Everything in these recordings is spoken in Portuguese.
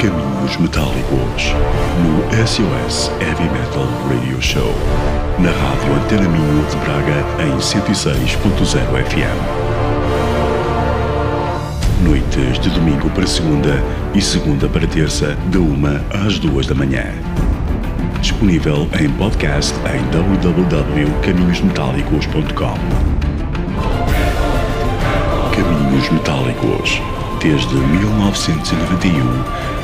Caminhos Metálicos, no SOS Heavy Metal Radio Show, na Rádio Antena Minho de Braga em 106.0 FM. Noites de domingo para segunda e segunda para terça, de uma às duas da manhã. Disponível em podcast em www.caminhosmetálicos.com. Caminhos Metálicos, desde 1991,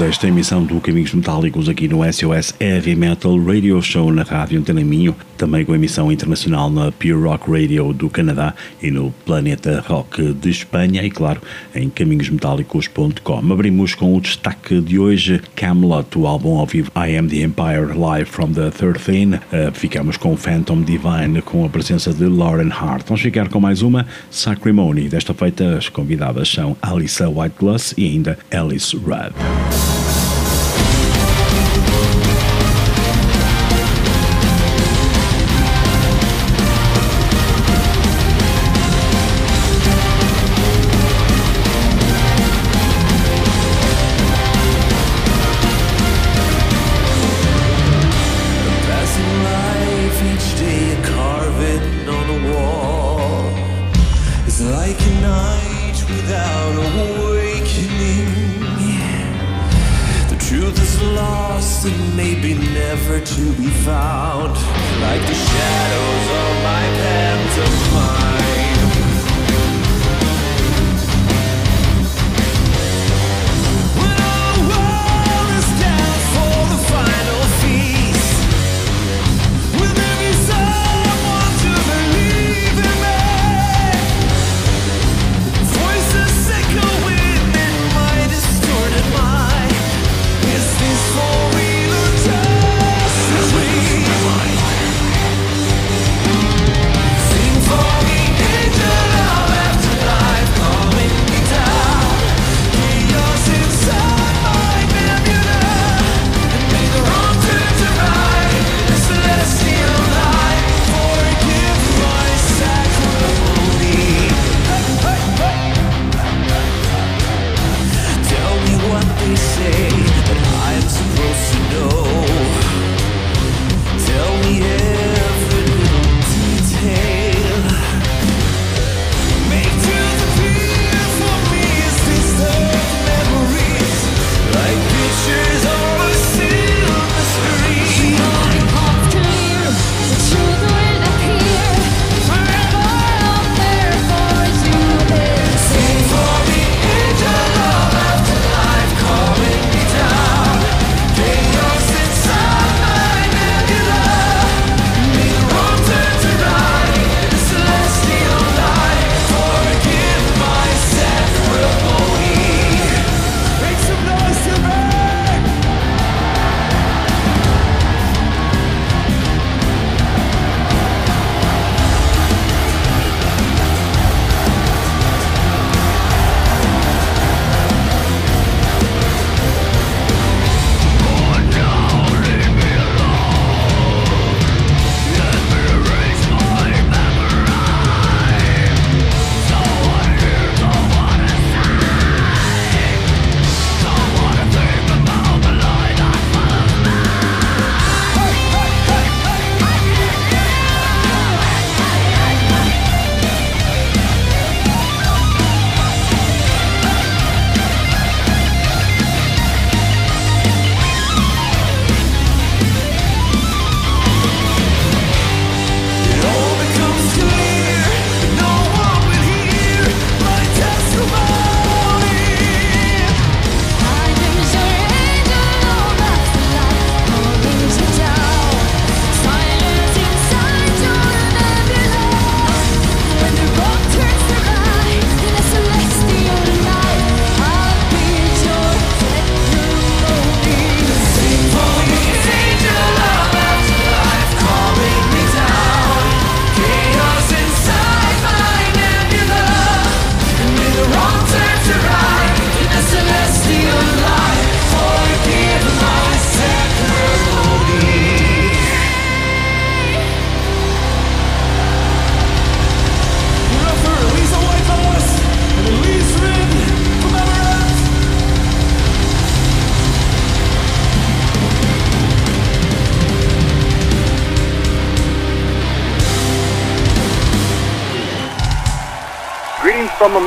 Esta emissão do Caminhos Metálicos aqui no SOS Heavy Metal Radio Show na Rádio Antena Minho, também com emissão internacional na Pure Rock Radio do Canadá e no Planeta Rock de Espanha e, claro, em caminhosmetálicos.com. Abrimos com o destaque de hoje Camelot, o álbum ao vivo I Am the Empire Live from the Third Thing. Uh, ficamos com Phantom Divine com a presença de Lauren Hart. Vamos ficar com mais uma Sacrimony. Desta feita, as convidadas são Alissa Whiteglass e ainda Alice Rudd.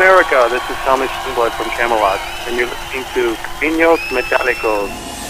America. This is Thomas Shinboy from Camelot, and you're listening to Caminos Metálicos.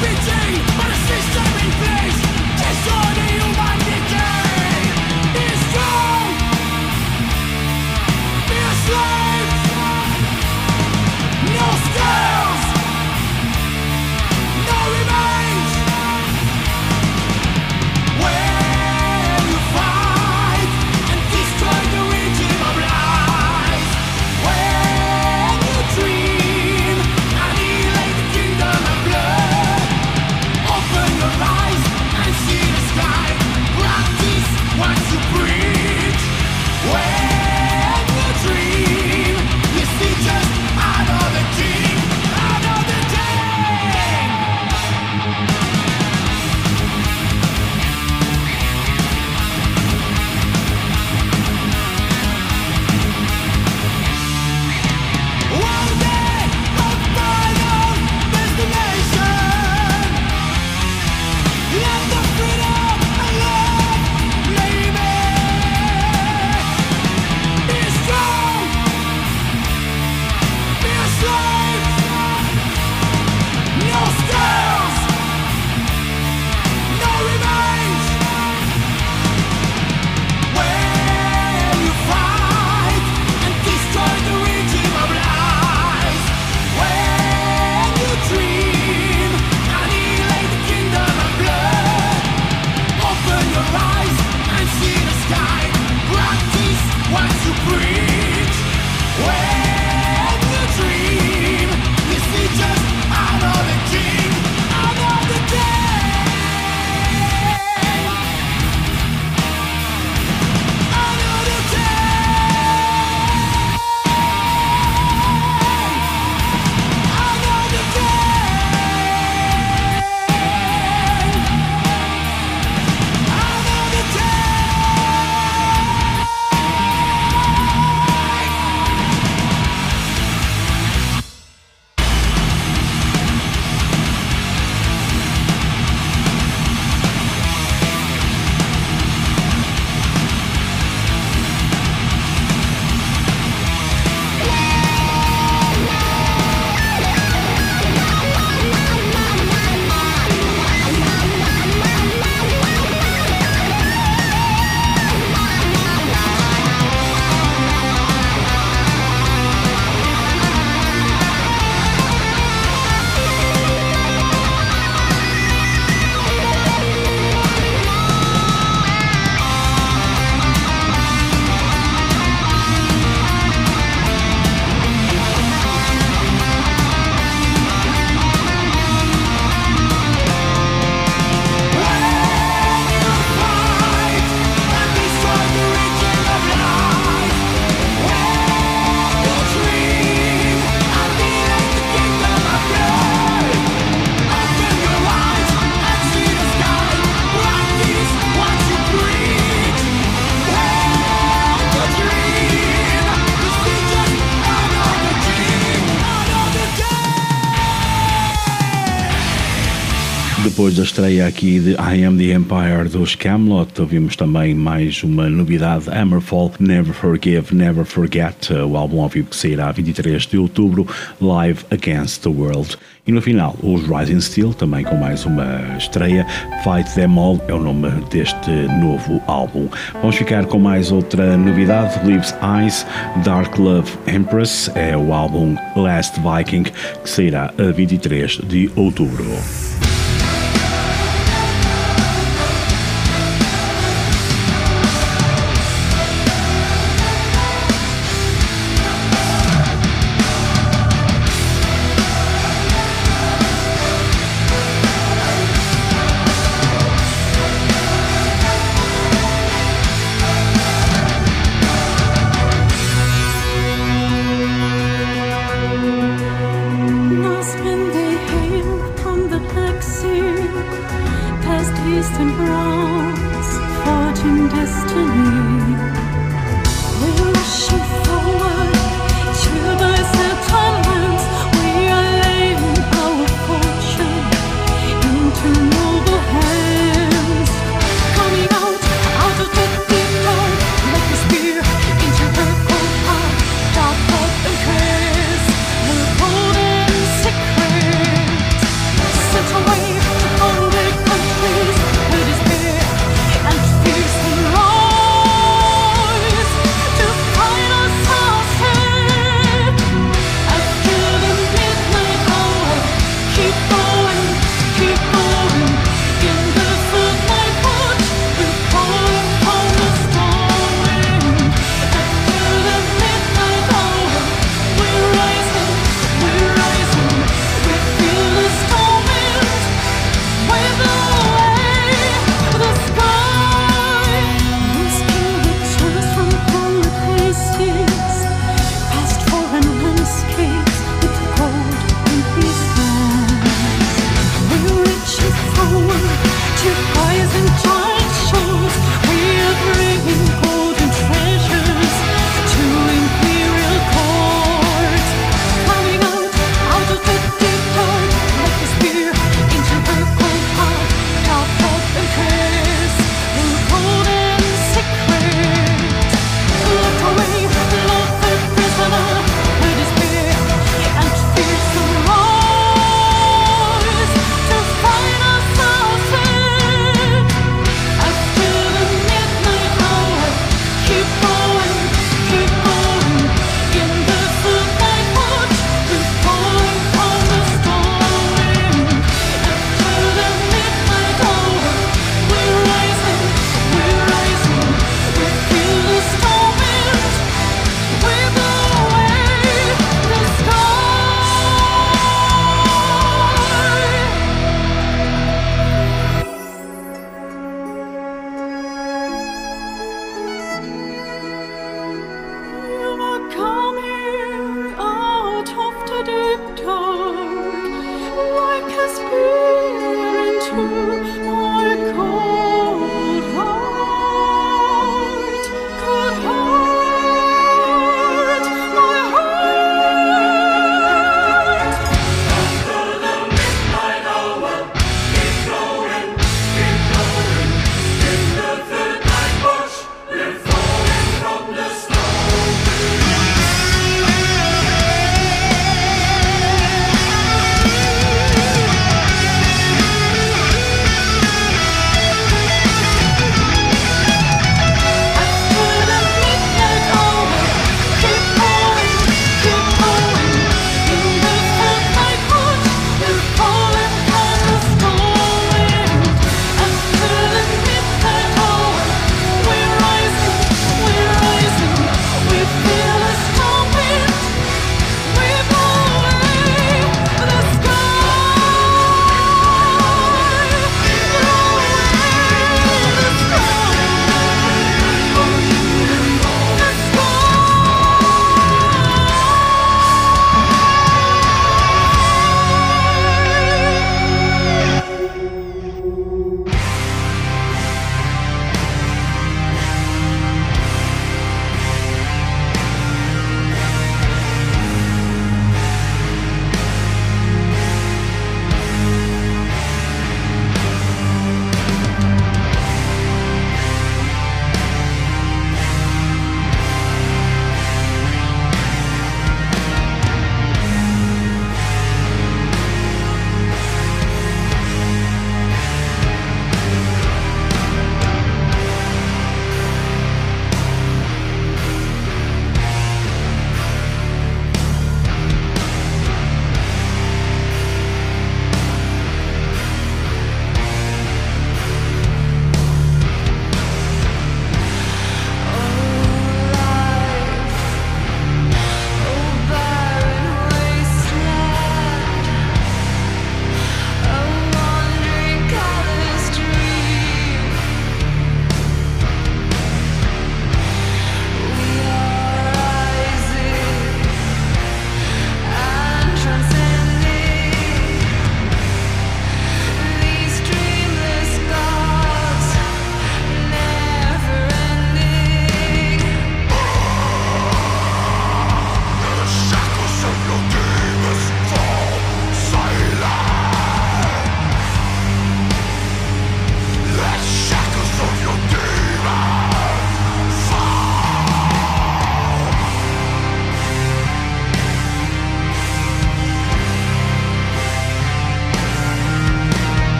be estreia aqui de I Am the Empire dos Camelot, ouvimos também mais uma novidade, Hammerfall, Never Forgive, Never Forget, o álbum ao vivo que sairá 23 de outubro, Live Against the World. E no final, os Rising Steel, também com mais uma estreia, Fight Them All é o nome deste novo álbum. Vamos ficar com mais outra novidade, Leaves Eyes, Dark Love Empress, é o álbum Last Viking, que sairá a 23 de outubro.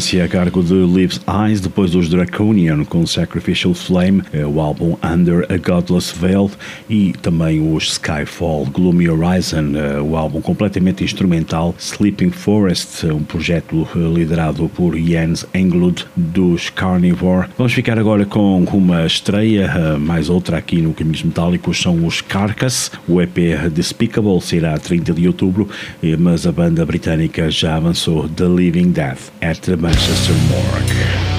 Sequência a cargo de Lives Eyes, depois dos Draconian com Sacrificial Flame, é o álbum Under a Godless Veil e também os Skyfall, Gloomy Horizon, é o álbum completamente instrumental Sleeping Forest, um projeto liderado por Jens Englund dos Carnivore. Vamos ficar agora com uma estreia, mais outra aqui no Caminhos Metálicos, são os Carcass, o EP Despicable será 30 de outubro, mas a banda britânica já avançou The Living Death at the Manchester Morgue.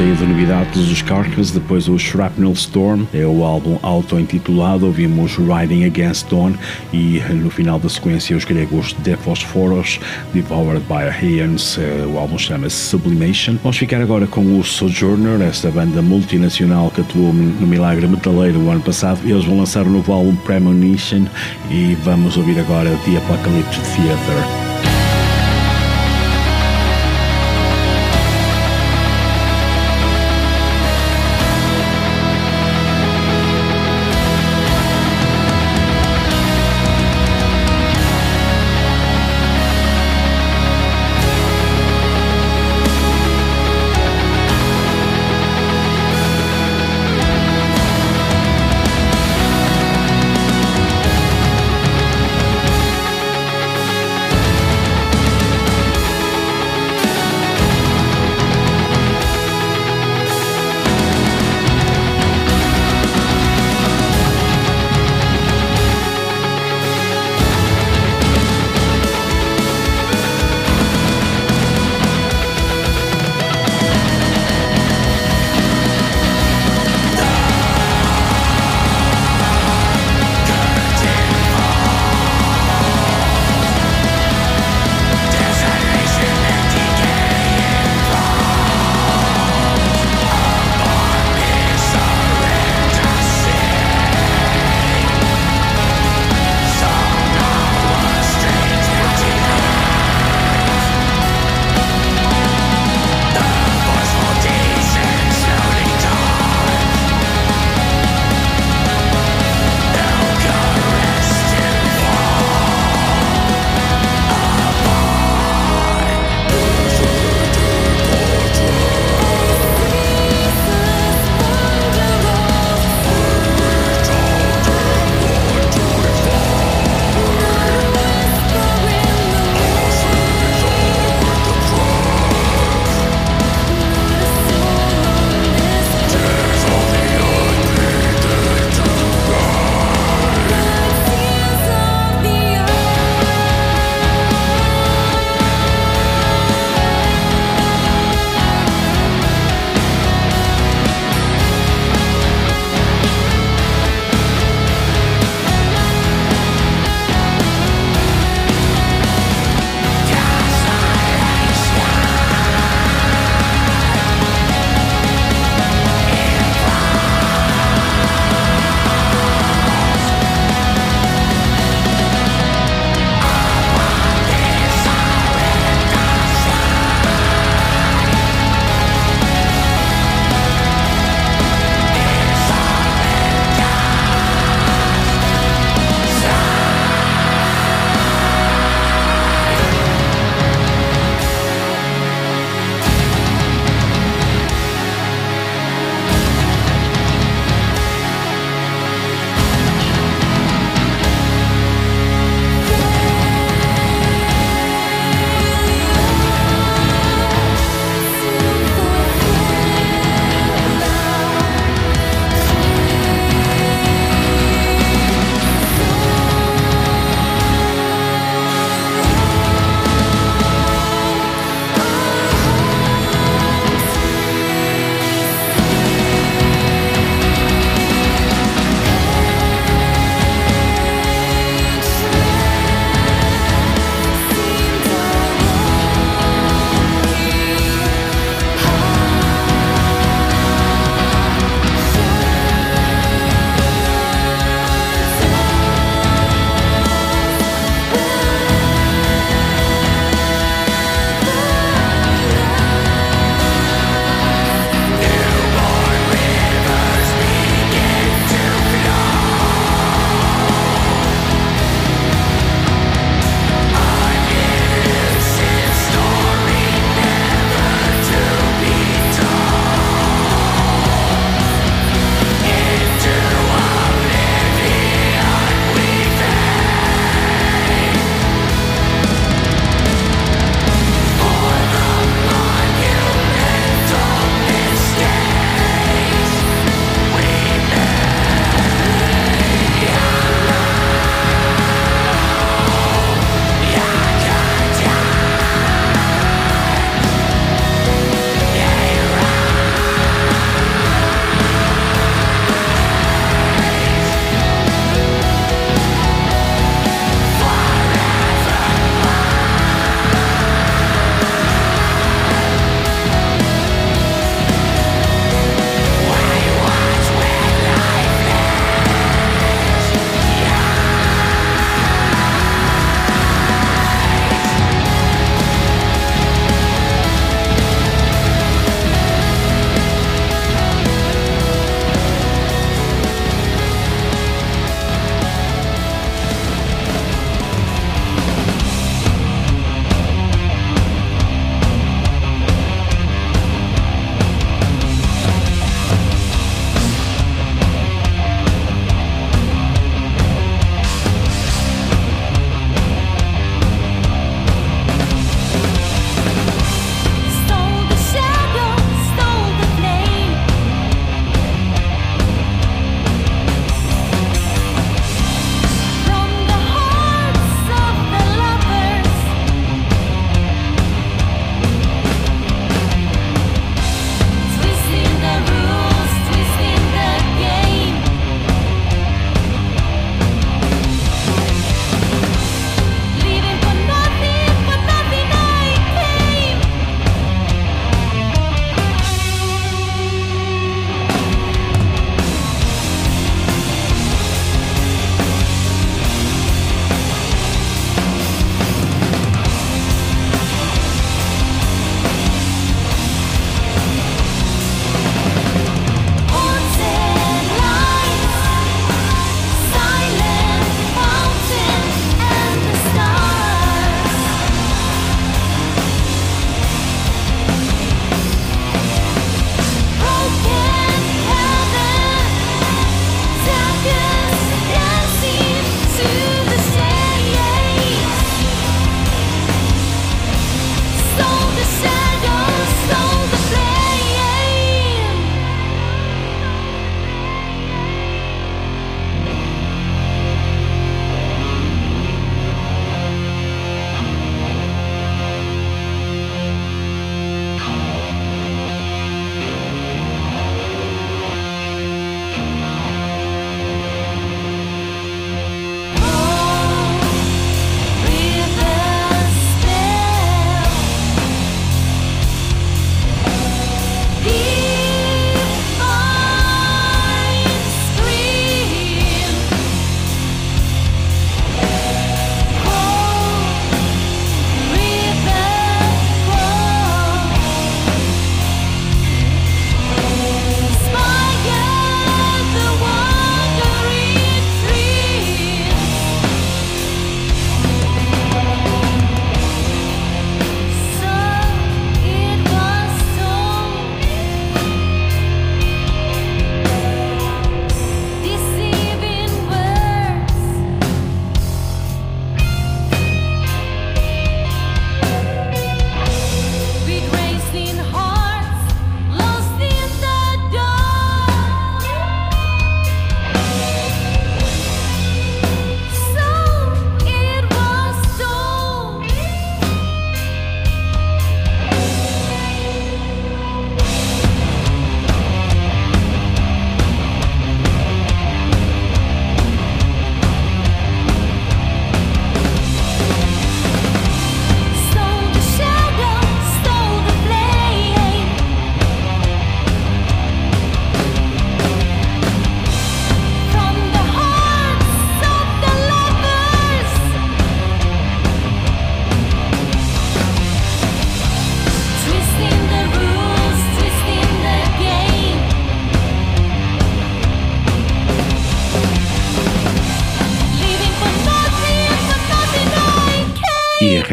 Cheia de novidades dos Carcass, depois o Shrapnel Storm, é o álbum auto-intitulado, ouvimos Riding Against Dawn e no final da sequência os gregos Phosphoros, Devoured by Aeons, eh, o álbum chama-se Sublimation. Vamos ficar agora com o Sojourner, esta banda multinacional que atuou no Milagre Metaleiro o ano passado. Eles vão lançar o novo álbum Premonition e vamos ouvir agora The Apocalypse Theater.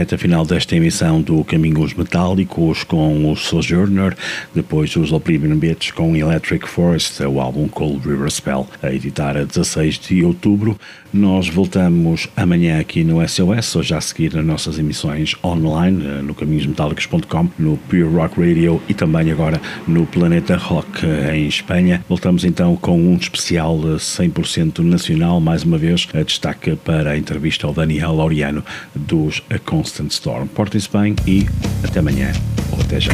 Reta final desta emissão do Caminhos Metálicos com o Sojourner, depois os Oblivion Beats com Electric Forest, o álbum Cold River Spell, a editar a 16 de outubro. Nós voltamos amanhã aqui no SOS, já a seguir nas nossas emissões online, eh, no caminhosmetálicos.com, no Pure Rock Radio e também agora no Planeta Rock eh, em Espanha. Voltamos então com um especial 100% nacional, mais uma vez, a destaque para a entrevista ao Daniel Laureano dos A Constant Storm. Portem-se bem e até amanhã ou até já.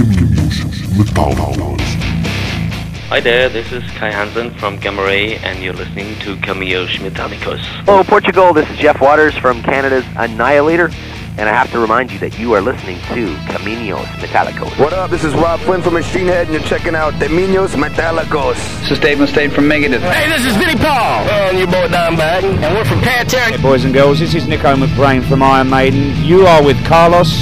Hi there, this is Kai Hansen from Gamma Ray, and you're listening to Cameos Metallicos. Hello, Portugal. This is Jeff Waters from Canada's Annihilator, and I have to remind you that you are listening to Caminos Metallicos. What up? This is Rob Flynn from Machine Head, and you're checking out Caminos Metallicos. This is Dave Mustaine from Megadeth. Hey, this is Vinnie Paul. And your boy Don Baden. And we're from Pantera. Hey, boys and girls, this is Nico McBrain from Iron Maiden. You are with Carlos,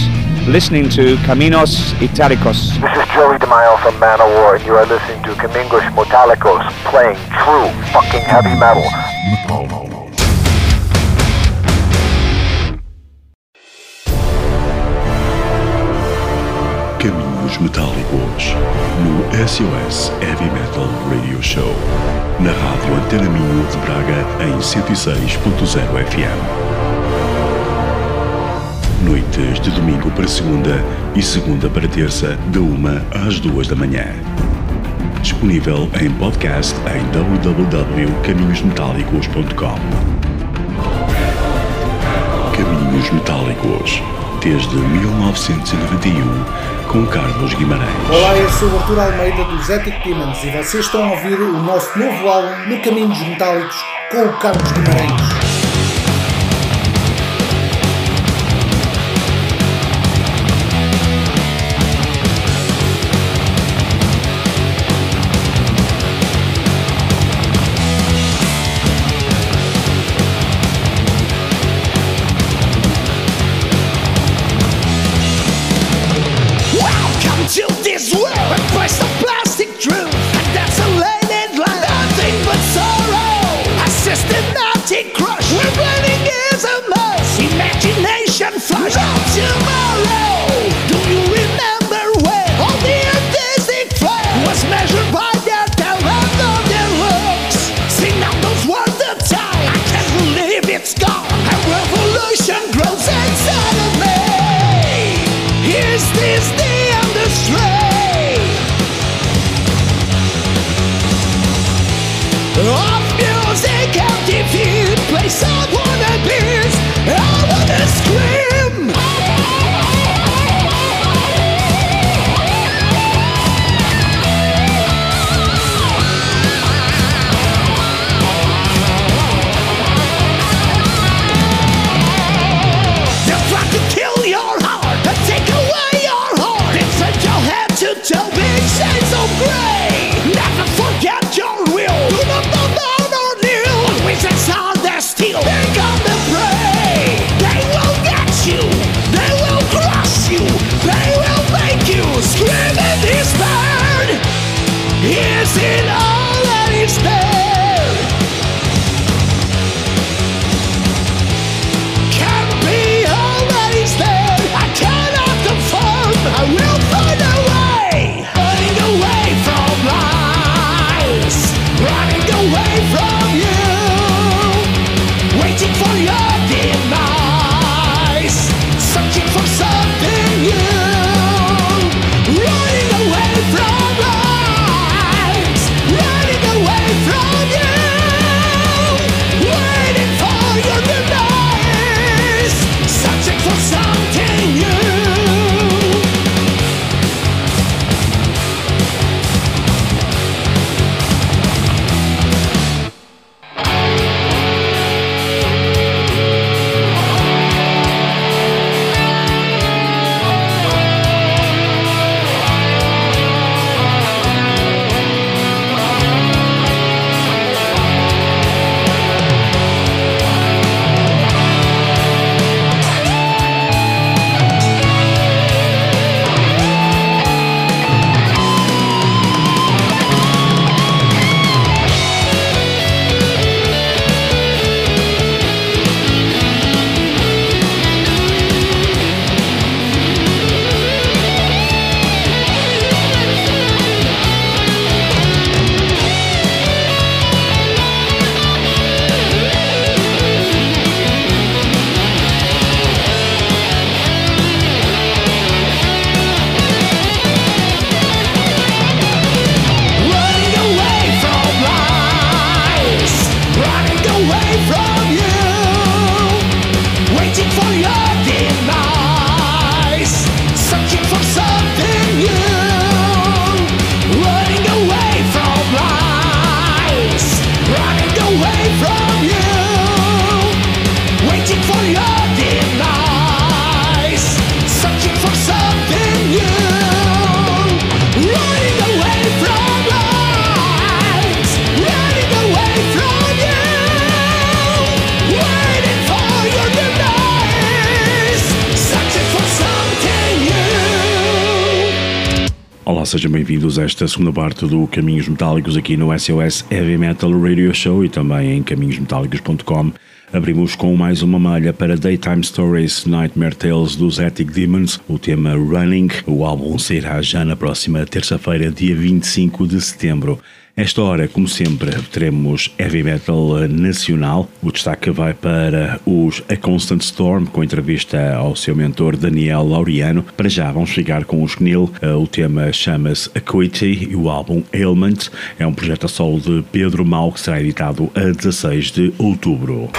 listening to Caminos Italicos. This is Joey DeMaio from Manowar, and you are listening to Camingos Metallicos, playing true fucking heavy metal. Caminhos Metálicos no SOS Heavy Metal Radio Show na Rádio Antena Minho de Braga em 106.0 FM. Noites de domingo para segunda e segunda para terça, de uma às duas da manhã. Disponível em podcast em www.caminhosmetálicos.com. Caminhos Metálicos, desde 1991, com Carlos Guimarães. Olá, eu sou o Almeida dos Ethic Demons e vocês estão a ouvir o nosso novo álbum No Caminhos Metálicos com o Carlos Guimarães. Is esta segunda parte do Caminhos Metálicos aqui no SOS Heavy Metal Radio Show e também em caminhosmetálicos.com. Abrimos com mais uma malha para Daytime Stories Nightmare Tales dos Attic Demons, o tema Running. O álbum sairá já na próxima terça-feira, dia 25 de setembro. Esta hora, como sempre, teremos heavy metal nacional. O destaque vai para os A Constant Storm, com entrevista ao seu mentor Daniel Laureano. Para já, vamos chegar com os Knil. O tema chama-se Acuity e o álbum Ailment é um projeto a solo de Pedro Mal que será editado a 16 de outubro.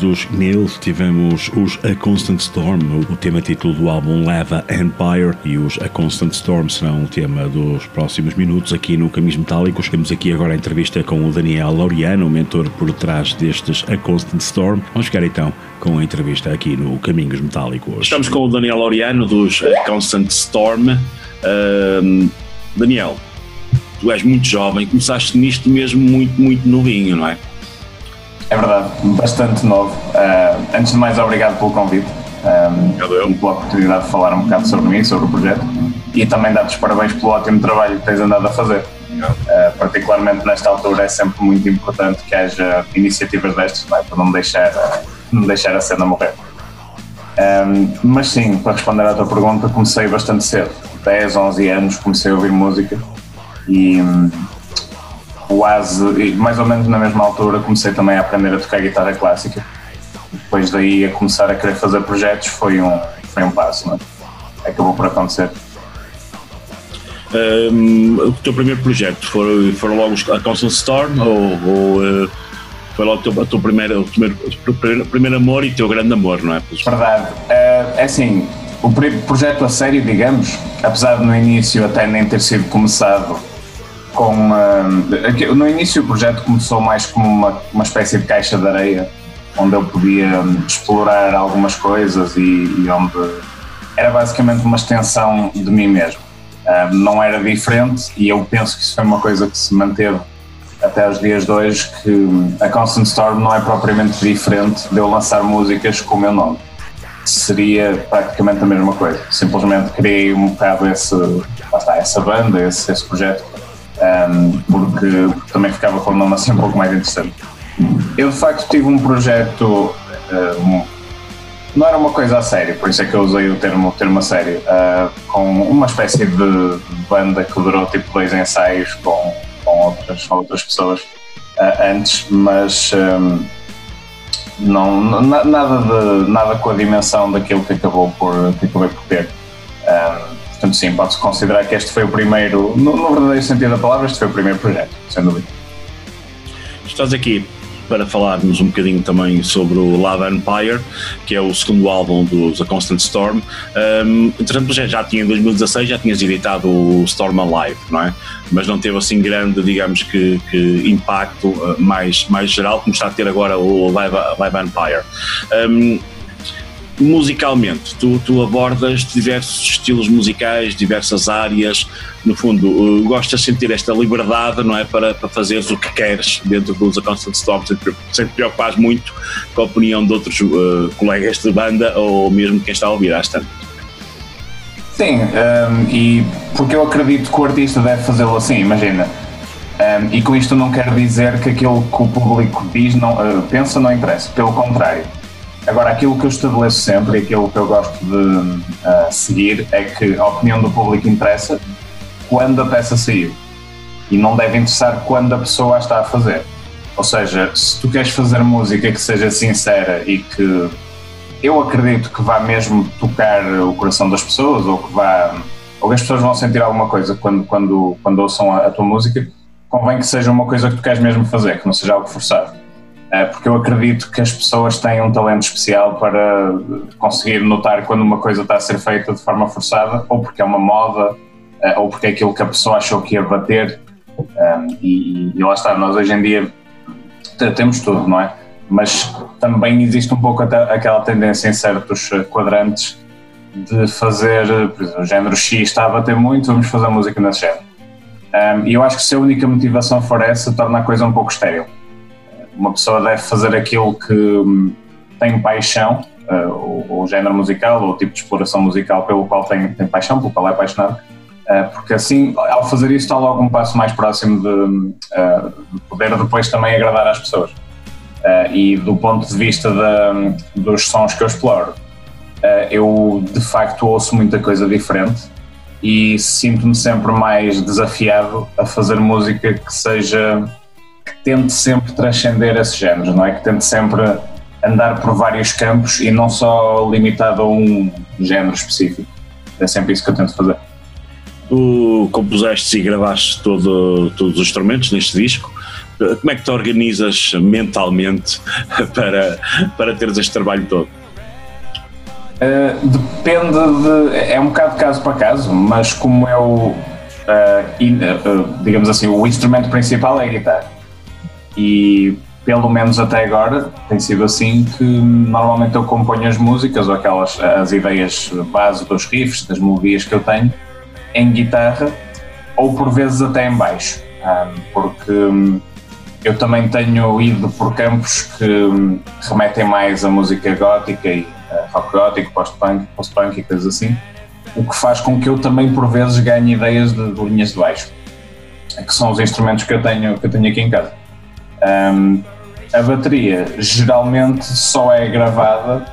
Dos Nils tivemos os A Constant Storm, o tema título do álbum Lava Empire, e os A Constant Storm serão o tema dos próximos minutos aqui no Caminhos Metálicos. Temos aqui agora a entrevista com o Daniel Laureano, o mentor por trás destes A Constant Storm. Vamos ficar então com a entrevista aqui no Caminhos Metálicos. Estamos com o Daniel Laureano dos A Constant Storm. Daniel, tu és muito jovem, começaste nisto mesmo muito, muito novinho, não é? É verdade, bastante novo. Uh, antes de mais, obrigado pelo convite um, e pela oportunidade de falar um bocado sobre mim, sobre o projeto e também dar-te os parabéns pelo ótimo trabalho que tens andado a fazer. Uh, particularmente nesta altura é sempre muito importante que haja iniciativas destas é? para não deixar, não deixar a cena morrer. Um, mas sim, para responder à tua pergunta, comecei bastante cedo, 10, 11 anos, comecei a ouvir música e quase, mais ou menos na mesma altura, comecei também a aprender a tocar guitarra clássica. Depois daí a começar a querer fazer projetos foi um, foi um passo, não é? Acabou por acontecer. Um, o teu primeiro projeto foi, foram logo a Constant Storm ou, ou uh, foi logo o teu, primeiro, o primeiro, primeiro, primeiro amor e teu grande amor, não é? Verdade. Uh, é assim, o projeto a sério, digamos, apesar de no início até nem ter sido começado com uma, no início o projeto começou mais como uma, uma espécie de caixa de areia onde eu podia explorar algumas coisas e, e onde era basicamente uma extensão de mim mesmo. Uh, não era diferente e eu penso que isso foi uma coisa que se manteve até os dias de hoje que a Constant Storm não é propriamente diferente de eu lançar músicas com o meu nome. Seria praticamente a mesma coisa. Simplesmente criei um bocado esse, essa banda, esse, esse projeto um, porque também ficava com o nome assim um pouco mais interessante. Eu de facto tive um projeto, um, não era uma coisa a sério, por isso é que eu usei o termo, o termo a sério, uh, com uma espécie de banda que durou tipo dois ensaios com, com, outras, com outras pessoas uh, antes, mas um, não, nada, de, nada com a dimensão daquilo que acabou por, que acabei por ter. Um, Portanto, sim, pode-se considerar que este foi o primeiro, no, no, verdadeiro sentido da palavra, este foi o primeiro projeto, sem dúvida. Estás aqui para falarmos um bocadinho também sobre o Lava Empire, que é o segundo álbum dos A Constant Storm. Um, entretanto, já, já tinha em 2016, já tinhas editado o Storm Alive, não é? Mas não teve assim grande, digamos que, que impacto uh, mais, mais geral, como está a ter agora o Live, Live Empire. Um, musicalmente, tu, tu abordas diversos estilos musicais, diversas áreas, no fundo, uh, gostas de sentir esta liberdade, não é? Para, para fazeres o que queres dentro dos A Constant Storm, sem, te preocupares muito com a opinião de outros uh, colegas de banda ou mesmo quem está a ouvir tantas. Sim, um, e porque eu acredito que o artista deve fazê-lo assim, imagina. Um, e com isto não quero dizer que aquilo que o público diz, não, uh, pensa, não interessa, pelo contrário Agora, aquilo que eu estabeleço sempre e aquilo que eu gosto de uh, seguir é que a opinião do público interessa quando a peça saiu e não deve interessar quando a pessoa a está a fazer. Ou seja, se tu queres fazer música que seja sincera e que eu acredito que vá mesmo tocar o coração das pessoas ou que vá ou que as pessoas vão sentir alguma coisa quando, quando, quando ouçam a, a tua música, convém que seja uma coisa que tu queres mesmo fazer, que não seja algo forçado. É, porque eu acredito que as pessoas têm um talento especial para conseguir notar quando uma coisa está a ser feita de forma forçada, ou porque é uma moda, é, ou porque é aquilo que a pessoa achou que ia bater. E, e lá está, nós hoje em dia temos tudo, não é? Mas também existe um pouco aquela tendência em certos quadrantes de fazer, por exemplo, o género X está a bater muito, vamos fazer música nesse género. E eu acho que se a única motivação for essa, torna a coisa um pouco estéril uma pessoa deve fazer aquilo que hum, tem paixão, uh, o, o, género musical, ou o tipo de exploração musical pelo qual tem, tem paixão, pelo qual é apaixonado, uh, porque assim, ao fazer isso, está logo um passo mais próximo de, uh, de poder depois também agradar às pessoas. e do ponto de vista de, dos sons que eu exploro, eu de facto ouço muita coisa diferente e sinto-me sempre mais desafiado a fazer música que seja tente sempre transcender esses géneros, não é? Que tente sempre andar por vários campos e não só limitado a um género específico. É sempre isso que eu tento fazer. Tu compuseste e gravaste todo, todos os instrumentos neste disco. como é que te organizas mentalmente para, para teres este trabalho todo? Uh, depende de. É um bocado caso para caso, mas como eu. Uh, in, uh, digamos assim, o instrumento principal é a guitarra. E pelo menos até agora tem sido assim que normalmente eu componho as músicas ou aquelas as ideias base dos riffs, das melodias que eu tenho em guitarra ou por vezes até em baixo, porque hum, eu também tenho ido por campos que hum, remetem mais à música gótica e uh, rock gótico, post-punk, post-punk e coisas assim, o que faz com que eu também por vezes ganhe ideias de, de linhas de baixo, que são os instrumentos que eu tenho, que eu tenho aqui em casa. Um, a bateria geralmente só é gravada,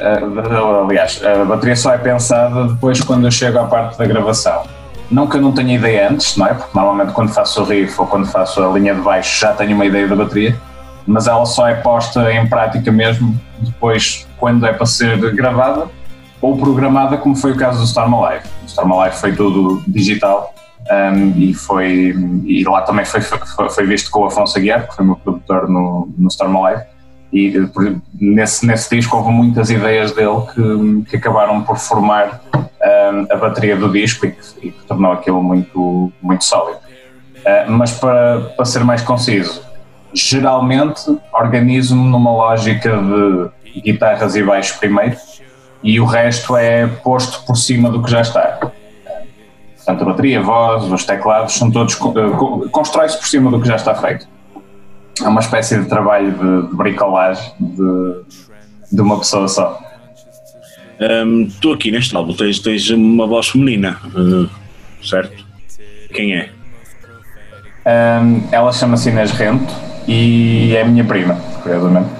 uh, aliás, a bateria só é pensada depois quando eu chego à parte da gravação não que eu não tenha ideia antes, não é? Porque normalmente quando faço o riff ou quando faço a linha de baixo já tenho uma ideia da bateria, mas ela só é posta em prática mesmo depois quando é para ser gravada ou programada, como foi o caso do Storm Alive. O Storm Alive foi tudo digital um, e, foi, e lá também foi, foi, foi, visto com o Afonso Aguiar, que foi meu produtor no, no Storm Alive. E nesse, nesse disco houve muitas ideias dele que, que acabaram por formar a bateria do disco e que, e que, tornou aquilo muito, muito sólido. Uh, mas para, para ser mais conciso, geralmente organizo-me numa lógica de guitarras e baixos primeiro e o resto é posto por cima do que já está. Portanto, a bateria, a voz, os teclados, são todos. Uh, constrói-se por cima do que já está feito. É uma espécie de trabalho de, de bricolagem de, de uma pessoa só. Um, tu aqui neste álbum tens, tens uma voz feminina, uh, certo? Quem é? Um, ela chama-se Inês Rento e é minha prima, curiosamente.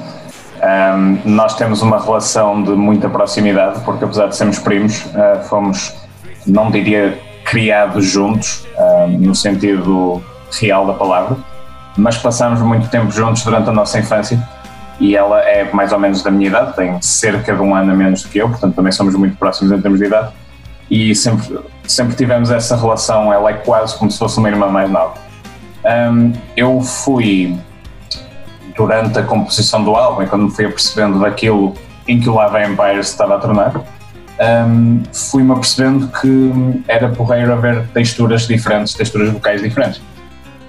Um, nós temos uma relação de muita proximidade, porque apesar de sermos primos, uh, fomos, não diria criados juntos, uh, no sentido real da palavra, mas passamos muito tempo juntos durante a nossa infância e ela é mais ou menos da minha idade, tem cerca de um ano a menos que eu, portanto também somos muito próximos em termos de idade e sempre, sempre tivemos essa relação, ela é quase como se fosse uma irmã mais nova. Um, eu fui, durante a composição do álbum, e quando me fui apercebendo daquilo em que o Lava Empire se estava a tornar, um, fui-me apercebendo que era porreiro haver texturas diferentes, texturas vocais diferentes.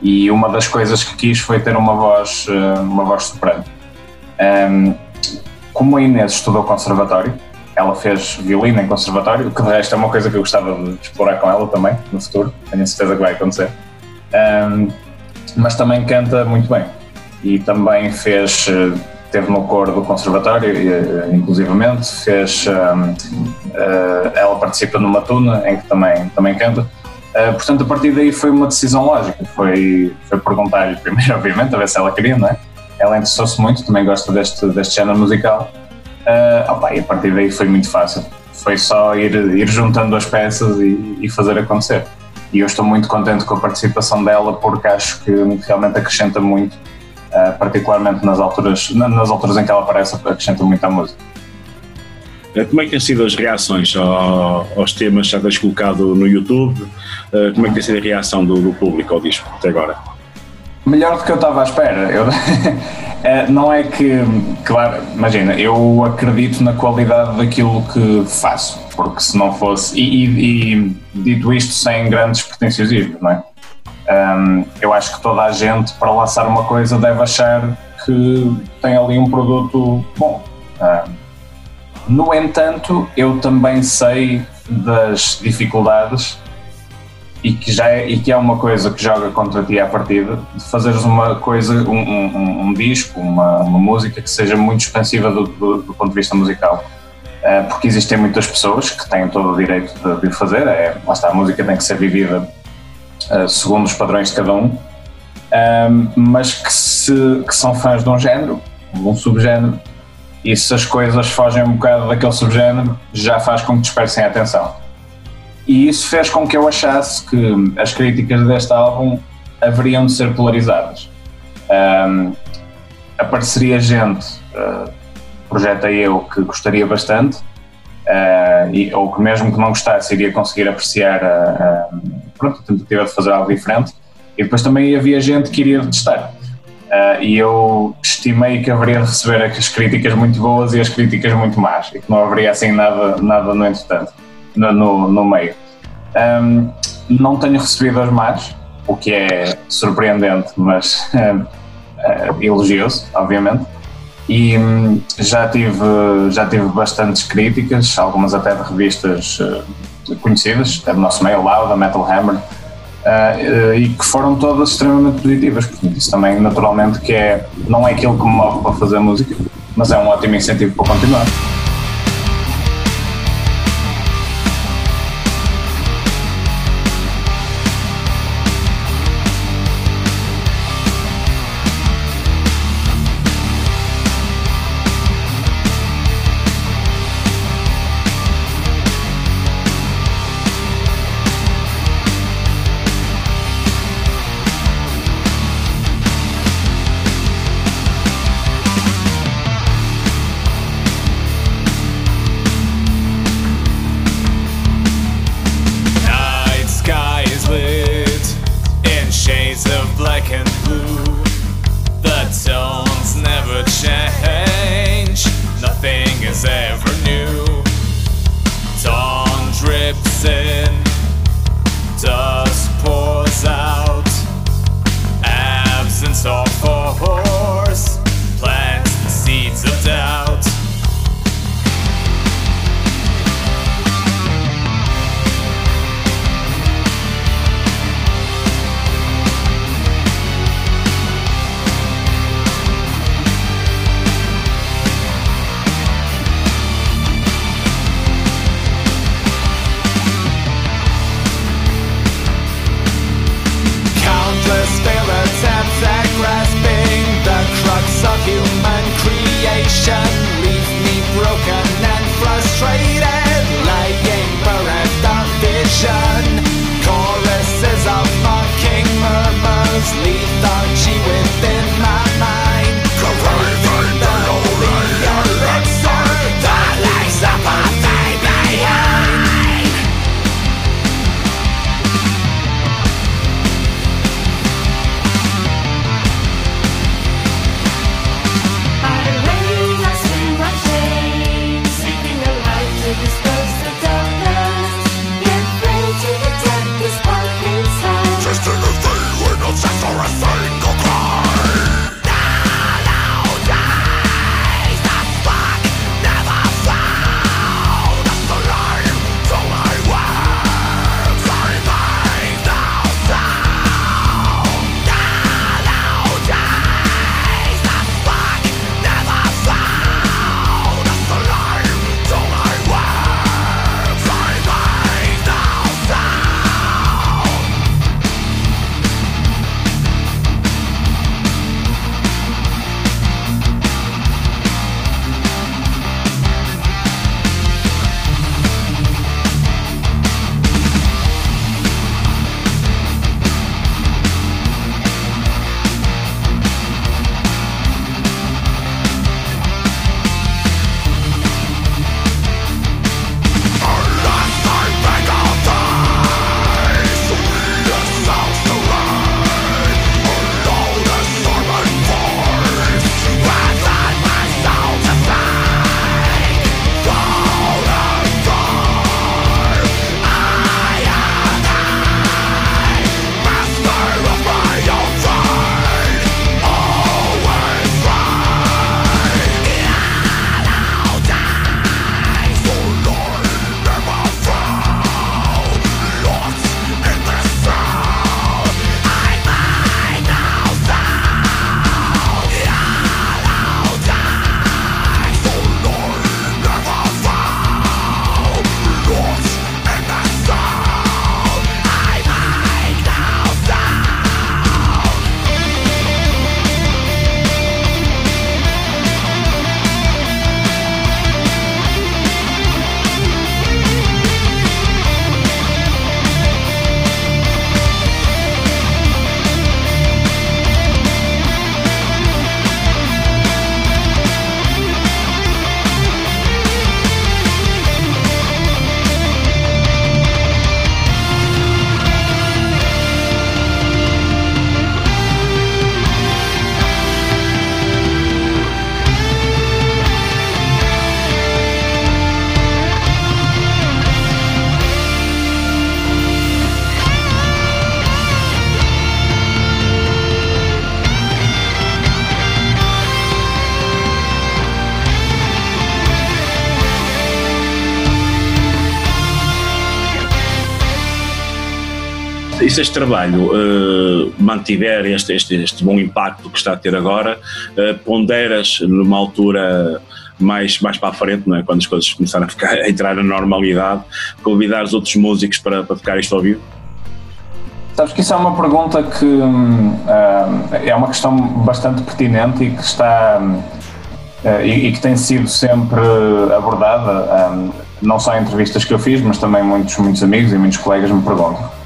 E uma das coisas que quis foi ter uma voz, uma voz soprano. Um, como a Inês estudou conservatório, ela fez violino em conservatório, que de resto é uma coisa que eu gostava de explorar com ela também, no futuro, tenho certeza que vai acontecer. Um, mas também canta muito bem. E também fez, eh, teve no coro do conservatório, eh, inclusivamente, fez, um, uh, eh, ela participa numa tuna em que também, também canta. Uh, portanto, a partir daí foi uma decisão lógica, foi, foi perguntar-lhe primeiro, obviamente, a ver se ela queria, não é? ela interessou-se muito, também gosta deste, deste género musical. Uh, opa, e a partir daí foi muito fácil. Foi só ir, ir juntando as peças e, e, fazer acontecer. E eu estou muito contente com a participação dela porque acho que realmente acrescenta muito, uh, particularmente nas alturas, nas alturas em que ela aparece, acrescenta muito à música. Eh, como é que têm sido as reações aos temas que já tens colocado no YouTube? Como é que tem sido a reação do, do público ao disco até agora? Melhor do que eu estava à espera. Eu, não é que, claro, imagina, eu acredito na qualidade daquilo que faço, porque se não fosse, e, e, e dito isto sem grandes pretensiosismos, não é? Um, eu acho que toda a gente, para lançar uma coisa, deve achar que tem ali um produto bom. Um, no entanto, eu também sei das dificuldades e que já é, e que é uma coisa que joga contra ti à partida, de fazeres uma coisa, um, um, um disco, uma, uma, música que seja muito expansiva do, do, do ponto de vista musical. Uh, porque existem muitas pessoas que têm todo o direito de, o fazer, é, lá está, a música tem que ser vivida segundo os padrões de cada um, uh, mas que, se, que são fãs de um género, de um subgénero, e se as coisas fogem um bocado daquele subgénero, já faz com que dispersem a atenção e isso fez com que eu achasse que as críticas deste álbum haveriam de ser polarizadas. Um, apareceria gente, uh, projeta eu, que gostaria bastante, uh, e, ou que mesmo que não gostasse iria conseguir apreciar a, a, pronto, tentativa de fazer algo diferente, e depois também havia gente que iria detestar. Uh, e eu estimei que haveria de receber as críticas muito boas e as críticas muito más, e que não haveria assim nada, nada no entretanto, no, no, no meio. Um, não tenho recebido as más, o que é surpreendente, mas uh, elogioso, obviamente. E um, já, tive, já tive bastantes críticas, algumas até de revistas conhecidas, até do nosso meio, lá, da Metal Hammer, Uh, e que foram todas extremamente positivas. Portanto, isso também, naturalmente, que é, não é aquilo que me move para fazer música, mas é um ótimo incentivo para continuar. E se este trabalho uh, mantiver este, este, este bom impacto que está a ter agora, uh, ponderas numa altura mais, mais para a frente, não é? quando as coisas começarem a, ficar, a entrar na normalidade, convidar os outros músicos para, para tocar isto ao vivo? Sabes que isso é uma pergunta que uh, é uma questão bastante pertinente e que está e, e, que tem sido sempre abordada, não só em entrevistas que eu fiz, mas também muitos, muitos amigos e muitos colegas me perguntam.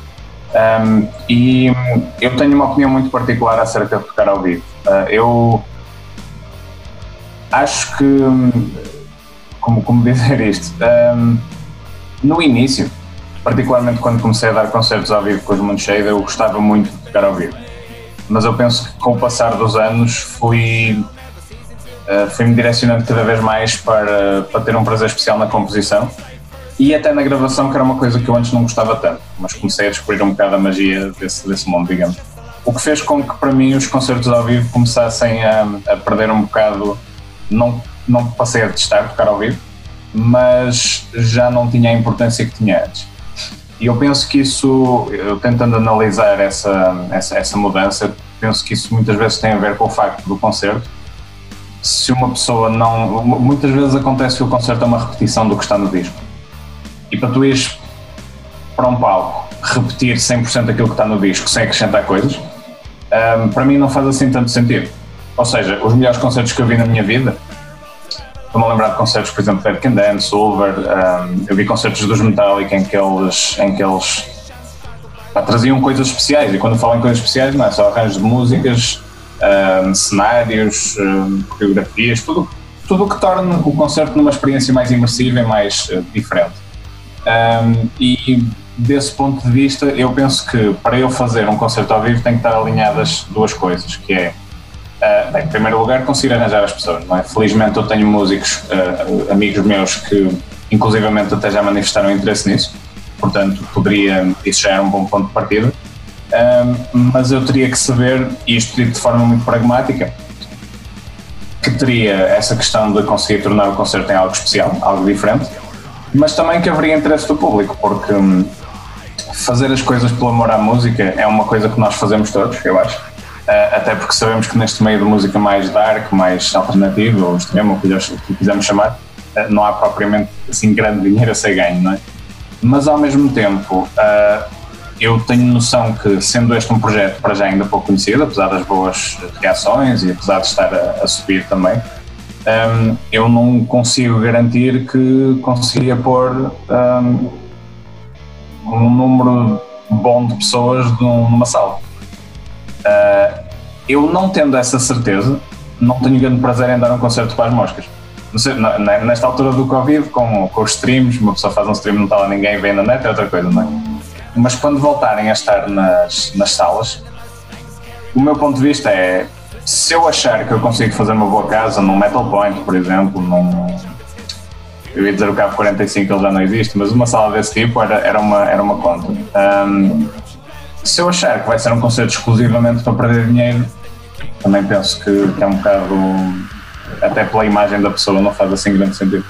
Um, e eu tenho uma opinião muito particular acerca de tocar ao vivo. Uh, eu acho que, como, como dizer isto, um, no início, particularmente quando comecei a dar concertos ao vivo com os Moonshade, eu gostava muito de tocar ao vivo. Mas eu penso que com o passar dos anos fui, uh, fui-me direcionando cada vez mais para, para ter um prazer especial na composição e até na gravação, que era uma coisa que eu antes não gostava tanto, mas comecei a descobrir um bocado a magia desse, desse mundo, digamos. O que fez com que para mim os concertos ao vivo começassem a, a perder um bocado não, não passei a testar tocar ao vivo, mas já não tinha a importância que tinha antes. E eu penso que isso, eu tentando analisar essa, essa, essa mudança, penso que isso muitas vezes tem a ver com o facto do concerto. Se uma pessoa não. Muitas vezes acontece que o concerto é uma repetição do que está no disco. E para tu ires para um palco repetir 100% aquilo que está no disco sem acrescentar coisas, um, para mim não faz assim tanto sentido ou seja, os melhores concertos que eu vi na minha vida, estou-me a lembrar de concertos, por exemplo, de Dead Can Dance, Over, um, eu vi concertos dos Metallica em que eles, em que eles pá, traziam coisas especiais, e quando falam em coisas especiais não é só arranjos de músicas, um, cenários, um, coreografias, tudo, tudo o que torna o concerto numa experiência mais imersiva e mais uh, diferente. Um, e desse ponto de vista, eu penso que para eu fazer um concerto ao vivo tem que estar alinhadas duas coisas, que é Uh, bem, em primeiro lugar, conseguir arranjar as pessoas. É? Felizmente, eu tenho músicos, uh, amigos meus, que inclusivamente até já manifestaram interesse nisso, portanto, poderia, isso já era um bom ponto de partida. Uh, mas eu teria que saber, isto de forma muito pragmática, que teria essa questão de conseguir tornar o concerto em algo especial, algo diferente, mas também que haveria interesse do público, porque um, fazer as coisas pelo amor à música é uma coisa que nós fazemos todos, eu acho Uh, até porque sabemos que neste meio de música mais dark, mais alternativa ou extremo, o que quisermos chamar, uh, não há propriamente assim grande dinheiro a ser ganho, não é? Mas ao mesmo tempo, uh, eu tenho noção que, sendo este um projeto para já ainda pouco conhecido, apesar das boas reações e apesar de estar a subir também, um, eu não consigo garantir que consiga pôr um, um número bom de pessoas numa sala. Uh, eu não tendo essa certeza, não tenho grande prazer em dar um concerto para as moscas. Sei, nesta altura do Covid, com, com os streams, uma pessoa faz um stream não está lá ninguém vem na net, é outra coisa, não é? Mas quando voltarem a estar nas, nas salas, o meu ponto de vista é se eu achar que eu consigo fazer uma boa casa num Metal Point, por exemplo, num. Eu ia dizer o Cabo 45, ele já não existe, mas uma sala desse tipo era, era, uma, era uma conta. Um, se eu achar que vai ser um concerto exclusivamente para perder dinheiro, também penso que, que é um bocado, até pela imagem da pessoa, não faz assim grande sentido.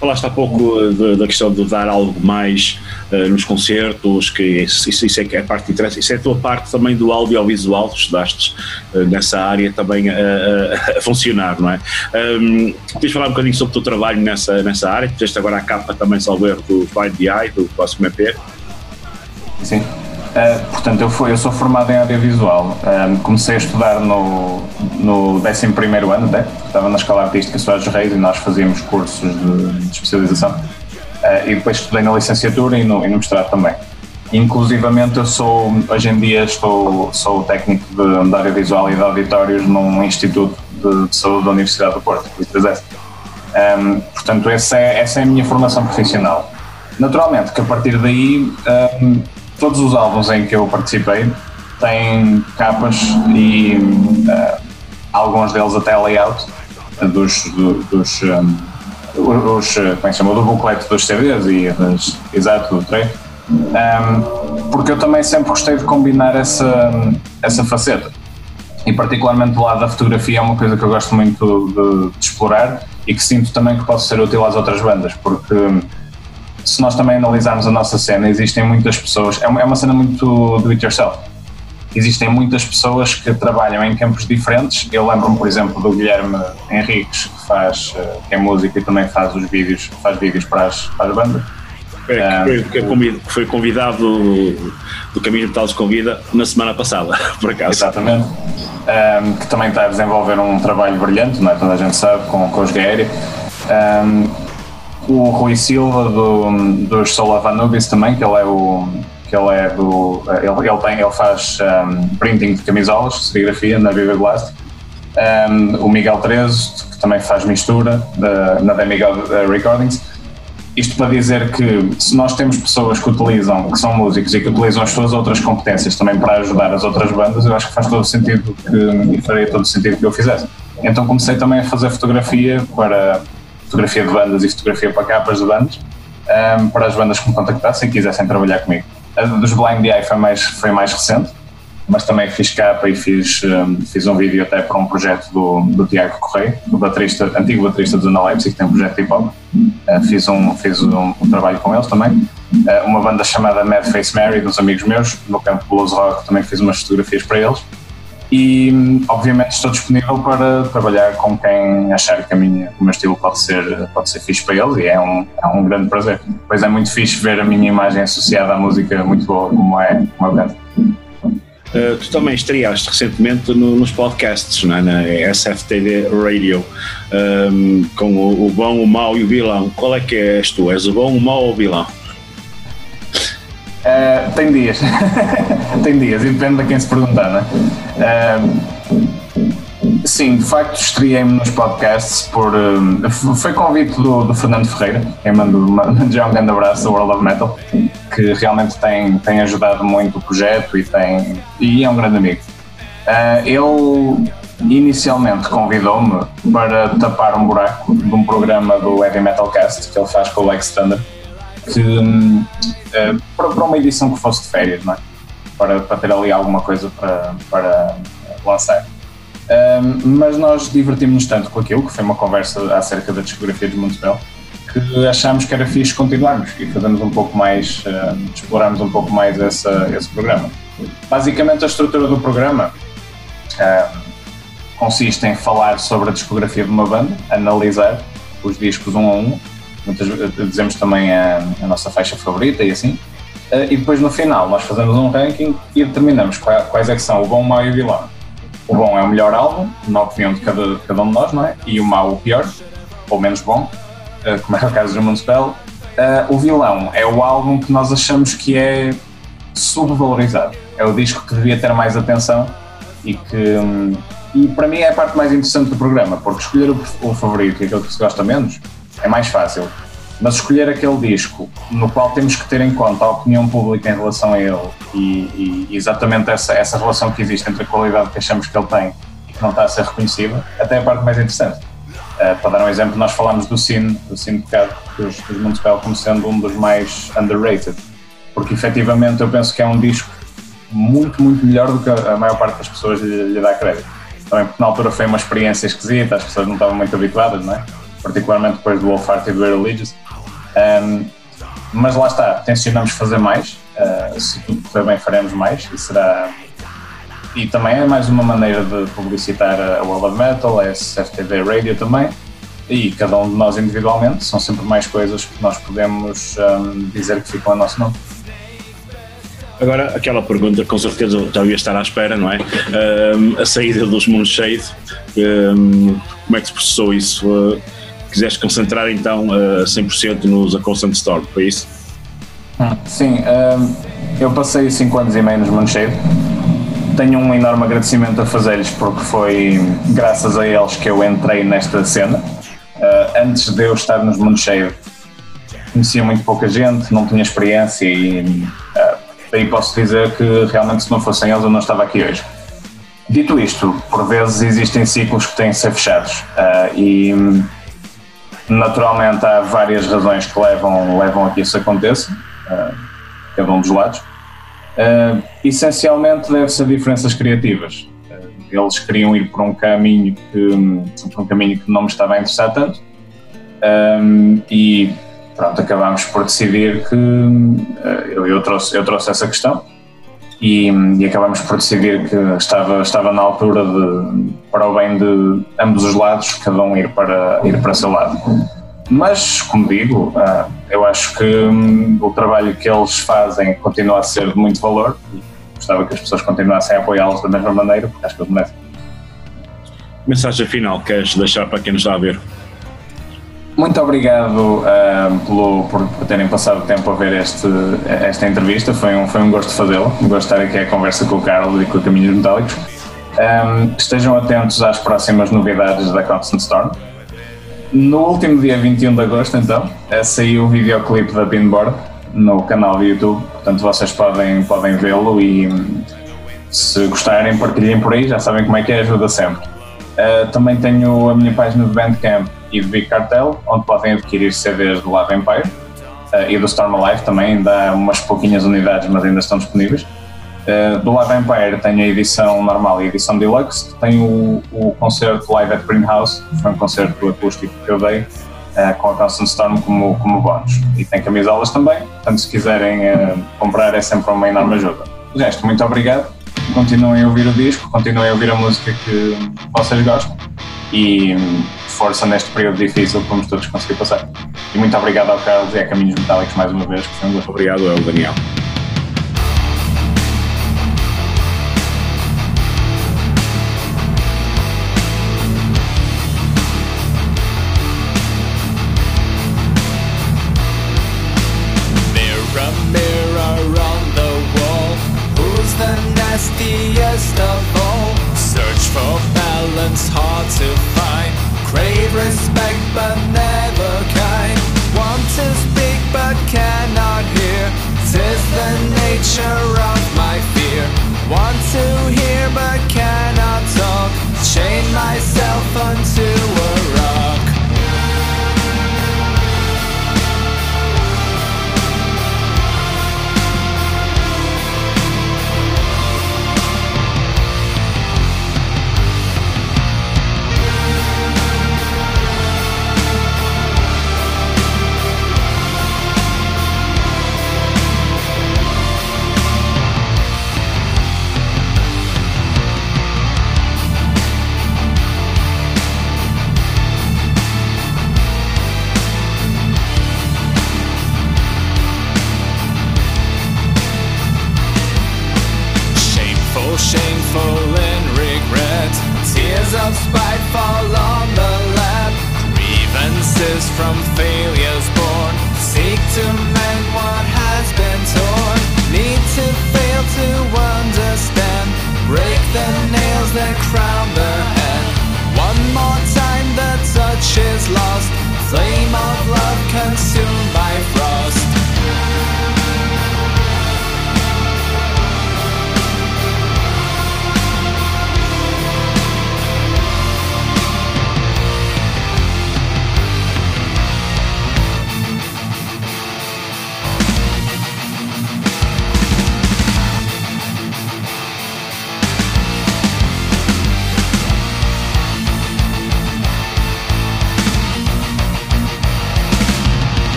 Falaste há pouco da questão de dar algo mais uh, nos concertos, que isso, isso, é que é a parte de interesse, isso é a tua parte também do audiovisual, estudaste uh, nessa área também a, a, a funcionar, não é? Um, queres falar um bocadinho sobre o teu trabalho nessa, nessa área? Fizeste agora a capa também, salvo erro, do Find the Eye, do próximo EP. Sim. Uh, portanto, eu, fui, eu sou formado em audiovisual. Uh, comecei a estudar no, no 11 ano, até, estava na Escola Artística Soares Reis e nós fazíamos cursos de, de especialização. Uh, e depois estudei na licenciatura e no, e no mestrado também. Inclusivamente, eu sou, hoje em dia, estou, sou técnico de, de audiovisual e de auditórios num Instituto de, de Saúde da Universidade do Porto, um, portanto, essa é, essa é a minha formação profissional. Naturalmente, que a partir daí um, todos os álbuns em que eu participei têm capas e uh, alguns deles até layout dos, do, dos um, os, como é que chama, do booklet dos CDs e das, exato, do treino um, porque eu também sempre gostei de combinar essa, essa faceta. E particularmente do lado da fotografia é uma coisa que eu gosto muito de, de explorar e que sinto também que pode ser útil às outras bandas porque se nós também analisarmos a nossa cena, existem muitas pessoas, é uma, é uma cena muito do it yourself. Existem muitas pessoas que trabalham em campos diferentes. Eu lembro-me, por exemplo, do Guilherme Henriques, que faz eh, que é música e também faz os vídeos, faz vídeos para as, para as bandas. É, que, foi, que foi convidado do, do Caminho de Talos Convida na semana passada, por acaso. Exatamente. Um, que também está a desenvolver um trabalho brilhante, não é? toda a gente sabe, com, com os Gaéria. Um, o Rui Silva do, dos Vanubis também, que ele é o que ele é do ele, ele tem ele faz um, printing de camisolas, serigrafia na Viva Blast. Um, o Miguel Trezo, que também faz mistura da, na The Miguel Recordings isto para dizer que se nós temos pessoas que utilizam, que são músicos e que utilizam as suas outras competências também para ajudar as outras bandas, eu acho que faz todo sentido que, e faria todo sentido que eu fizesse. Então comecei também a fazer fotografia para fotografia de bandas e fotografia para capas de bandas, um, para as bandas que me contactassem e quisessem trabalhar comigo. A dos Blind Eye foi mais, foi mais recente, mas também fiz capa e fiz, um, fiz um vídeo até para um projeto do, do Tiago Correia, do baterista, antigo baterista do Zona Leipzig, que tem um projeto de hip hop. Uh, fiz um, fiz um, um, trabalho com eles também. Uh, uma banda chamada Mad Face Mary, dos amigos meus, no campo Blues Rock, também fiz umas fotografias para eles. E, obviamente, estou disponível para trabalhar com quem achar que a minha, o meu estilo pode ser, pode ser fixe para eles e é um, é um grande prazer. Pois é muito fixe ver a minha imagem associada à música muito boa, como é, como é Uh, tu também estreaste recentemente no, nos podcasts, é? na SFTV Radio, um, com o, o, bom, o mau e o vilão. Qual é que és tu? És o bom, o mau ou o vilão? Uh, tem dias. tem dias, e depende de quem se perguntar, não é? Sim, de facto estreiei-me nos podcasts por. Uh, foi convite do, do, Fernando Ferreira, quem mandou já um grande abraço ao World of Metal, que realmente tem, tem ajudado muito o projeto e, tem, e é um grande amigo. Uh, ele inicialmente convidou-me para tapar um buraco de um programa do Heavy Metal Cast que ele faz com o Lex Thunder, que, uh, para, para uma edição que fosse de férias, não é? Para, para ter ali alguma coisa para, para lançar. Um, mas nós divertimos-nos tanto com aquilo, que foi uma conversa acerca da discografia de Montebello, que achámos que era fixe continuarmos e fazermos um pouco mais, uh, explorarmos um pouco mais essa, esse programa. Basicamente, a estrutura do programa uh, consiste em falar sobre a discografia de uma banda, analisar os discos um a um, muitas, dizemos também a, a nossa faixa favorita e assim, e depois no final nós fazemos um ranking e determinamos quais, é que são o bom, o mau e o vilão o bom é o melhor álbum, na opinião de cada, de cada um de nós, não é? E o mau o pior, ou menos bom, uh, como é o caso do Municipal. Uh, o vilão é o álbum que nós achamos que é subvalorizado. É o disco que devia ter mais atenção e que. Um, e para mim é a parte mais interessante do programa, porque escolher o, o favorito e aquele que se gosta menos é mais fácil mas escolher aquele disco no qual temos que ter em conta a opinião pública em relação a ele e, e exatamente essa, essa relação que existe entre a qualidade que achamos que ele tem e que não está a ser reconhecida, até é a parte mais interessante. Uh, para dar um exemplo, nós falámos do Cine, do Cine Pecado, dos, dos Municipal, como sendo um dos mais underrated, porque efetivamente eu penso que é um disco muito, muito melhor do que a maior parte das pessoas lhe, lhe dá crédito. Também porque na altura foi uma experiência esquisita, as pessoas não estavam muito habituadas, não é? particularmente depois do Wolf Art e do Religious. Um, mas lá está, tencionamos fazer mais. Uh, se tudo correr bem, faremos mais. E será. E também é mais uma maneira de publicitar a World of Metal, a SFTV Radio também. E cada um de nós individualmente, são sempre mais coisas que nós podemos um, dizer que ficam a nosso nome. Agora, aquela pergunta com certeza já ia estar à espera, não é? A saída dos Moonshade, um, como é que se processou isso? Uh, quiseste concentrar então uh, 100% nos A Constant Storm, foi isso? Hum, sim, um, eu passei 5 anos e meio nos Moonshade. Tenho um enorme agradecimento a fazer-lhes porque foi graças a eles que eu entrei nesta cena. Uh, antes de eu estar nos Moonshade, conhecia muito pouca gente, não tinha experiência e uh, daí posso dizer que realmente se não fossem eles eu não estava aqui hoje. Dito isto, por vezes existem ciclos que têm de ser fechados uh, e Naturalmente há várias razões que levam, levam a que isso aconteça, uh, cada um dos lados. Uh, essencialmente deve-se a diferenças criativas. Uh, eles queriam ir por um caminho que, um caminho que não me estava a interessar tanto um, e pronto, acabámos por decidir que uh, eu, eu, trouxe, eu trouxe essa questão e, e acabámos por decidir que estava, estava na altura de, para o bem de ambos os lados, cada um ir para, ir para seu lado. Mas, como digo, uh, eu acho que um, o trabalho que eles fazem continua a ser de muito valor e gostava que as pessoas continuassem a apoiá-los da mesma maneira, porque acho que eles merecem. Mensagem final, queres deixar para quem nos está a ver? Muito obrigado uh, pelo, por, por, terem passado tempo a ver este, esta entrevista. Foi um, foi um gosto fazê-lo. Um gosto aqui a conversa com o Carlos e com o Caminhos Metálicos. Um, estejam atentos às próximas novidades da Constant Storm. No último dia 21 de agosto, então, uh, saiu o videoclipe da Pinboard no canal do YouTube. Portanto, vocês podem, podem vê-lo e se gostarem, partilhem por aí. Já sabem como é que é, ajuda sempre. Uh, também tenho a minha página de Bandcamp e do Big Cartel, onde podem adquirir CDs do Love Empire uh, e do Storm Alive também, há umas pouquinhas unidades, mas ainda estão disponíveis. Uh, do Love Empire tenho a edição normal e a edição deluxe, tenho o, o concerto live at Greenhouse, que foi um concerto acústico que eu dei, uh, com a Constant Storm como, como bónus. E tem camisolas também, portanto se quiserem comprar é sempre uma enorme ajuda. De muito obrigado, continuem a ouvir o disco, continuem a ouvir a música que vocês gostam e força neste período difícil que vamos todos conseguir passar. E muito obrigado ao Carlos e a Caminhos Metálicos mais uma vez, que foi um gosto. Obrigado, o Daniel.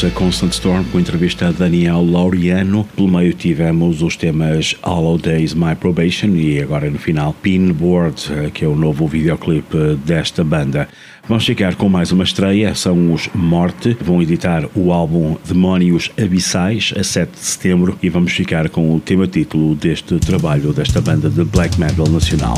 Destaque para os A Constant Storm com entrevista a Daniel Laureano. Pelo meio tivemos os temas Hollow Days My Probation e agora no final Pinboard, que é o novo videoclipe desta banda. Vamos ficar com mais uma estreia, são os Morte, vão editar o álbum Demónios Abissais a 7 de setembro e vamos ficar com o tema título deste trabalho desta banda de black metal nacional.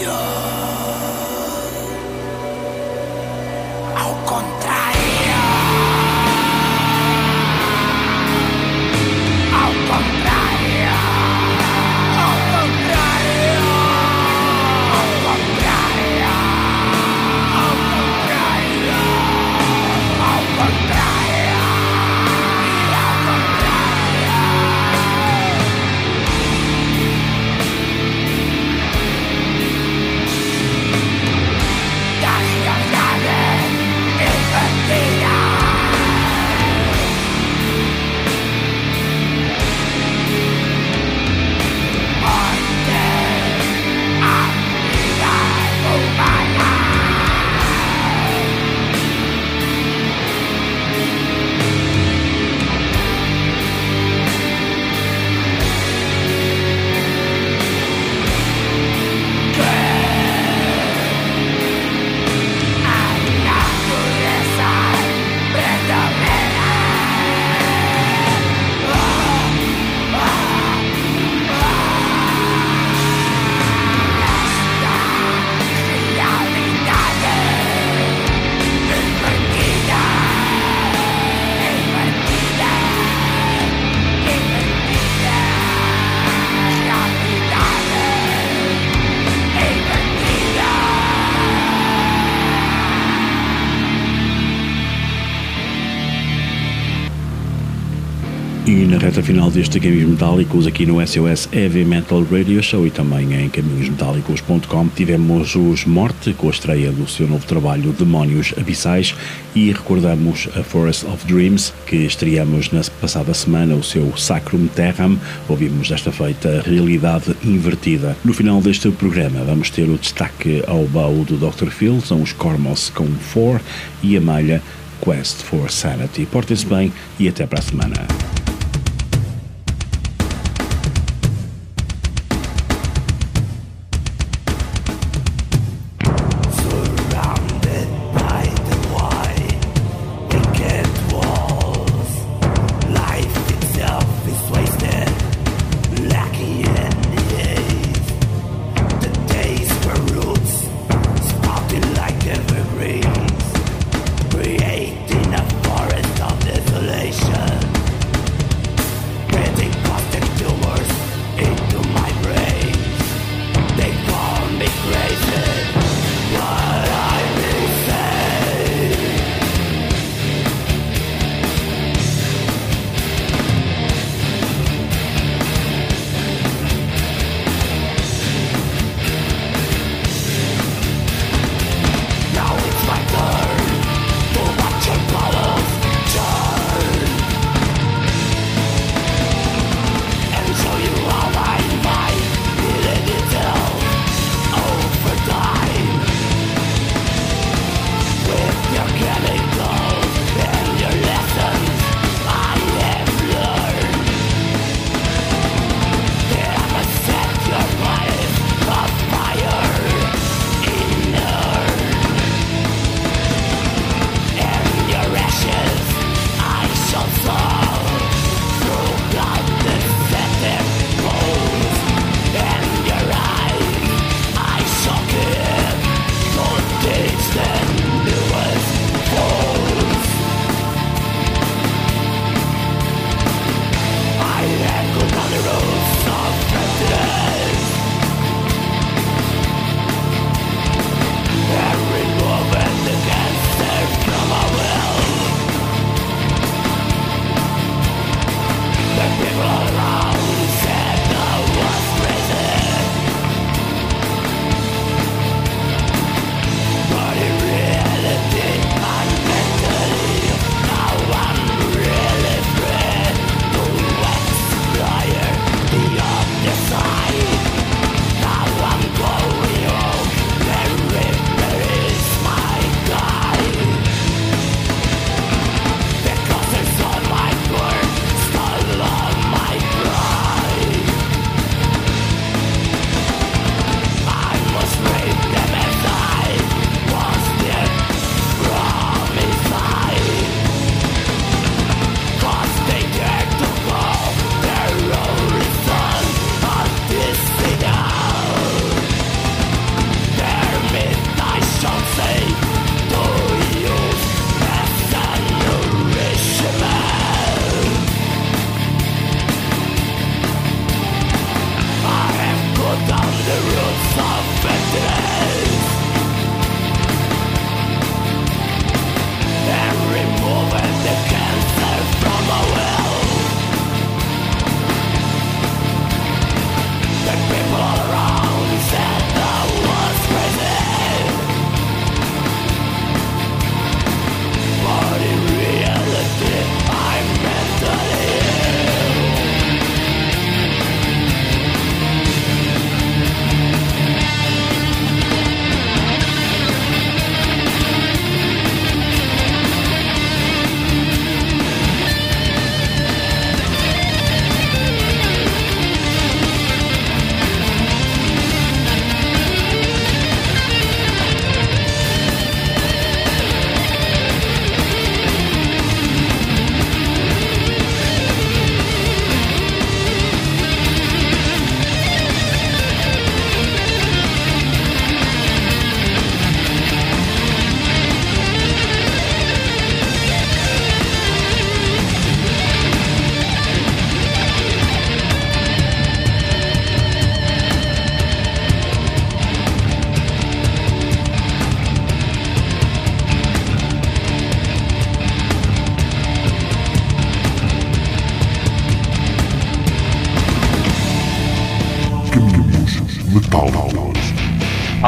Yeah. Final deste Caminhos Metálicos, aqui no SOS Heavy Metal Radio Show e também em caminhosmetálicos.com, tivemos os Morte com a estreia do seu novo trabalho Demónios Abissais e recordamos a Forest of Dreams, que estreamos na passada semana o seu Sacrum Terram. Ouvimos desta feita Realidade Invertida. No final deste programa, vamos ter o destaque ao baú do Dr. Phil, são os Cormos com Four e a malha Quest for Sanity. Portem-se bem e até para a semana.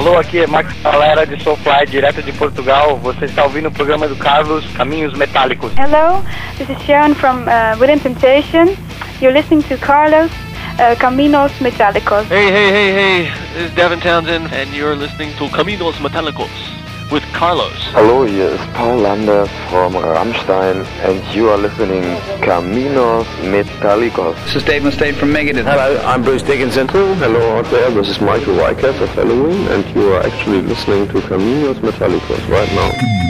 Alô, aqui é Max Galera de Soulfly, direto de Portugal. Você está ouvindo o programa do Carlos, Caminhos Metálicos. Hello, this is Sharon from uh, Within Temptation. You're listening to Carlos, uh, Caminos Metálicos. Hey, hey, hey, hey, this is Devin Townsend, and you're listening to Caminos Metálicos with Carlos. Hello, here is Paul Lander from Rammstein, and you are listening Caminos Metálicos. This is Dave Mustaine from Megadeth. Hello, I'm Bruce Dickinson. Hello out there, this is Michael Wyckoff of Halloween, and you are actually listening to Caminos Metálicos right now. Metálicos.